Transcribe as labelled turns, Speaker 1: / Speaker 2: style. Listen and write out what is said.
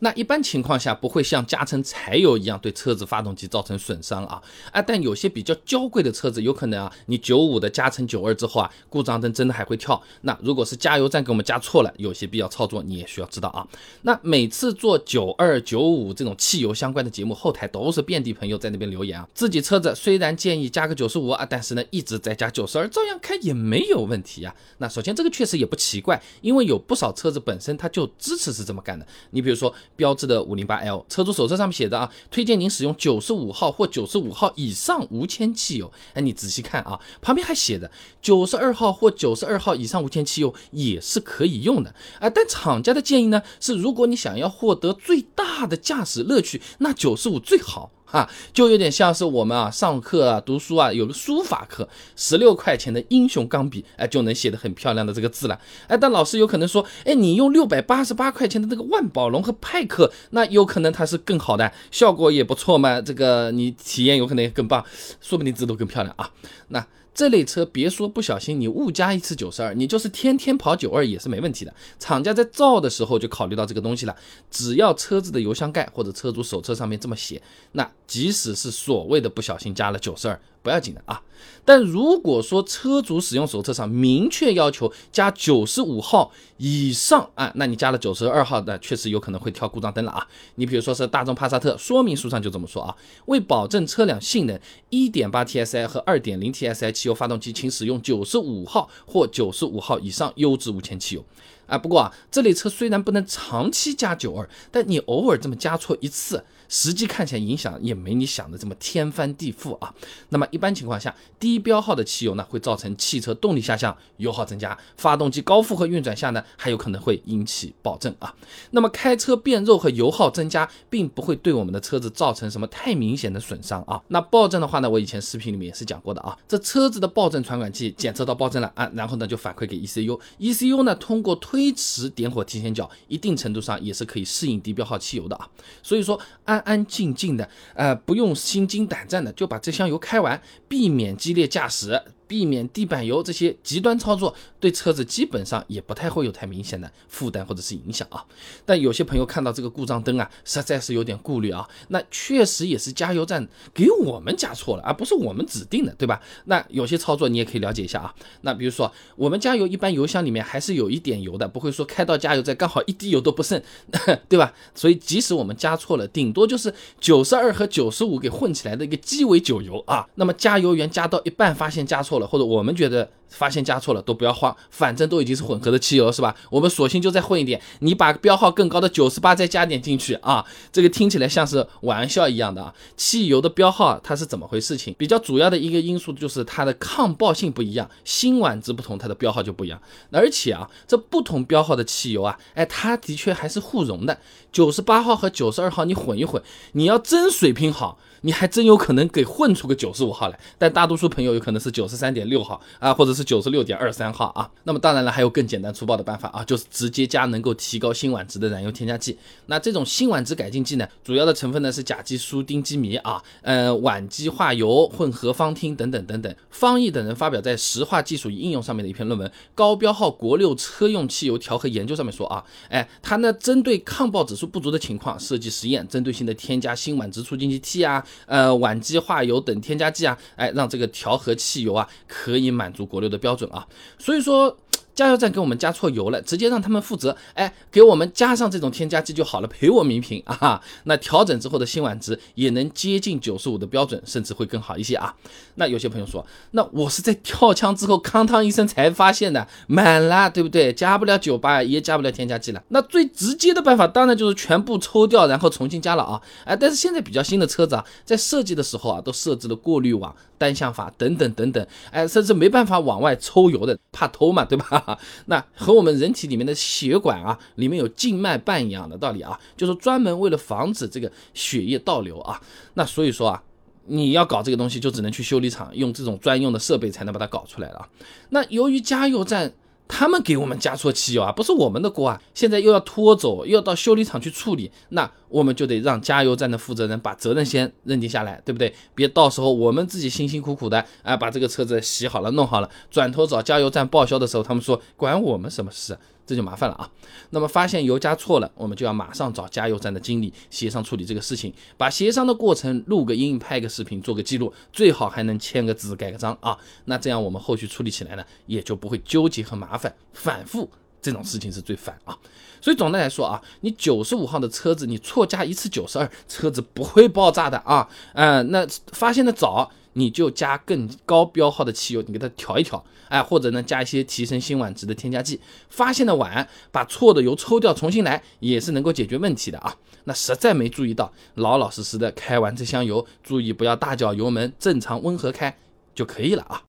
Speaker 1: 那一般情况下不会像加成柴油一样对车子发动机造成损伤啊啊！但有些比较娇贵的车子，有可能啊，你九五的加成九二之后啊，故障灯真的还会跳。那如果是加油站给我们加错了，有些必要操作你也需要知道啊。那每次做九二九五这种汽油相关的节目，后台都是遍地朋友在那边留言啊，自己车子虽然建议加个九十五啊，但是呢一直在加九十二，照样开也没有问题啊。那首先这个确实也不奇怪，因为有不少车子本身它就支持是这么干的。你比如说。标志的五零八 L 车主手册上面写着啊，推荐您使用九十五号或九十五号以上无铅汽油。哎，你仔细看啊，旁边还写着九十二号或九十二号以上无铅汽油也是可以用的啊。但厂家的建议呢是，如果你想要获得最大的驾驶乐趣，那九十五最好。啊，就有点像是我们啊上课啊读书啊有个书法课，十六块钱的英雄钢笔，哎就能写得很漂亮的这个字了，哎，但老师有可能说，哎，你用六百八十八块钱的那个万宝龙和派克，那有可能它是更好的，效果也不错嘛，这个你体验有可能也更棒，说不定字都更漂亮啊，那。这类车别说不小心你误加一次九十二，你就是天天跑九二也是没问题的。厂家在造的时候就考虑到这个东西了，只要车子的油箱盖或者车主手册上面这么写，那即使是所谓的不小心加了九十二。不要紧的啊，但如果说车主使用手册上明确要求加九十五号以上啊，那你加了九十二号的，确实有可能会跳故障灯了啊。你比如说是大众帕萨特，说明书上就这么说啊，为保证车辆性能，1.8 TSI 和2.0 TSI 汽油发动机，请使用九十五号或九十五号以上优质无铅汽油。啊，不过啊，这类车虽然不能长期加九二，但你偶尔这么加错一次。实际看起来影响也没你想的这么天翻地覆啊。那么一般情况下，低标号的汽油呢，会造成汽车动力下降，油耗增加，发动机高负荷运转下呢，还有可能会引起爆震啊。那么开车变肉和油耗增加，并不会对我们的车子造成什么太明显的损伤啊。那爆震的话呢，我以前视频里面也是讲过的啊。这车子的爆震传感器检测到爆震了啊，然后呢就反馈给 ECU，ECU 呢通过推推迟点火提前角，一定程度上也是可以适应低标号汽油的啊。所以说安安静静的，呃，不用心惊胆战的，就把这箱油开完，避免激烈驾驶。避免地板油这些极端操作，对车子基本上也不太会有太明显的负担或者是影响啊。但有些朋友看到这个故障灯啊，实在是有点顾虑啊。那确实也是加油站给我们加错了，而不是我们指定的，对吧？那有些操作你也可以了解一下啊。那比如说我们加油，一般油箱里面还是有一点油的，不会说开到加油站刚好一滴油都不剩，对吧？所以即使我们加错了，顶多就是九十二和九十五给混起来的一个鸡尾酒油啊。那么加油员加到一半发现加错。或者我们觉得。发现加错了都不要慌，反正都已经是混合的汽油，是吧？我们索性就再混一点，你把标号更高的九十八再加点进去啊！这个听起来像是玩笑一样的啊。汽油的标号它是怎么回事？情比较主要的一个因素就是它的抗爆性不一样，辛烷值不同，它的标号就不一样。而且啊，这不同标号的汽油啊，哎，它的确还是互溶的。九十八号和九十二号你混一混，你要真水平好，你还真有可能给混出个九十五号来。但大多数朋友有可能是九十三点六号啊，或者。是九十六点二三号啊，那么当然了，还有更简单粗暴的办法啊，就是直接加能够提高辛烷值的燃油添加剂。那这种辛烷值改进剂呢，主要的成分呢是甲基舒丁基醚啊，呃，烷基化油混合芳烃等等等等。方毅等人发表在《石化技术与应用》上面的一篇论文《高标号国六车用汽油调和研究》上面说啊，哎，它呢针对抗爆指数不足的情况设计实验，针对性的添加辛烷值促进剂 T 啊，呃，烷基化油等添加剂啊，哎，让这个调和汽油啊可以满足国六。的标准啊，所以说。加油站给我们加错油了，直接让他们负责，哎，给我们加上这种添加剂就好了，赔我们一瓶啊！那调整之后的辛烷值也能接近九十五的标准，甚至会更好一些啊。那有些朋友说，那我是在跳枪之后哐当一声才发现的，满了，对不对？加不了九八，也加不了添加剂了。那最直接的办法当然就是全部抽掉，然后重新加了啊！哎，但是现在比较新的车子啊，在设计的时候啊，都设置了过滤网、单向阀等等等等，哎，甚至没办法往外抽油的，怕偷嘛，对吧？那和我们人体里面的血管啊，里面有静脉瓣一样的道理啊，就是专门为了防止这个血液倒流啊。那所以说啊，你要搞这个东西，就只能去修理厂用这种专用的设备才能把它搞出来了。那由于加油站。他们给我们加错汽油啊，不是我们的锅啊！现在又要拖走，又要到修理厂去处理，那我们就得让加油站的负责人把责任先认定下来，对不对？别到时候我们自己辛辛苦苦的啊，把这个车子洗好了、弄好了，转头找加油站报销的时候，他们说管我们什么事？这就麻烦了啊。那么发现油加错了，我们就要马上找加油站的经理协商处理这个事情，把协商的过程录个音、拍个视频、做个记录，最好还能签个字、盖个章啊。那这样我们后续处理起来呢，也就不会纠结和麻烦，反复这种事情是最烦啊。所以总的来说啊，你九十五号的车子，你错加一次九十二，车子不会爆炸的啊。嗯，那发现的早。你就加更高标号的汽油，你给它调一调，哎，或者呢加一些提升辛烷值的添加剂。发现的晚，把错的油抽掉，重新来也是能够解决问题的啊。那实在没注意到，老老实实的开完这箱油，注意不要大脚油门，正常温和开就可以了啊。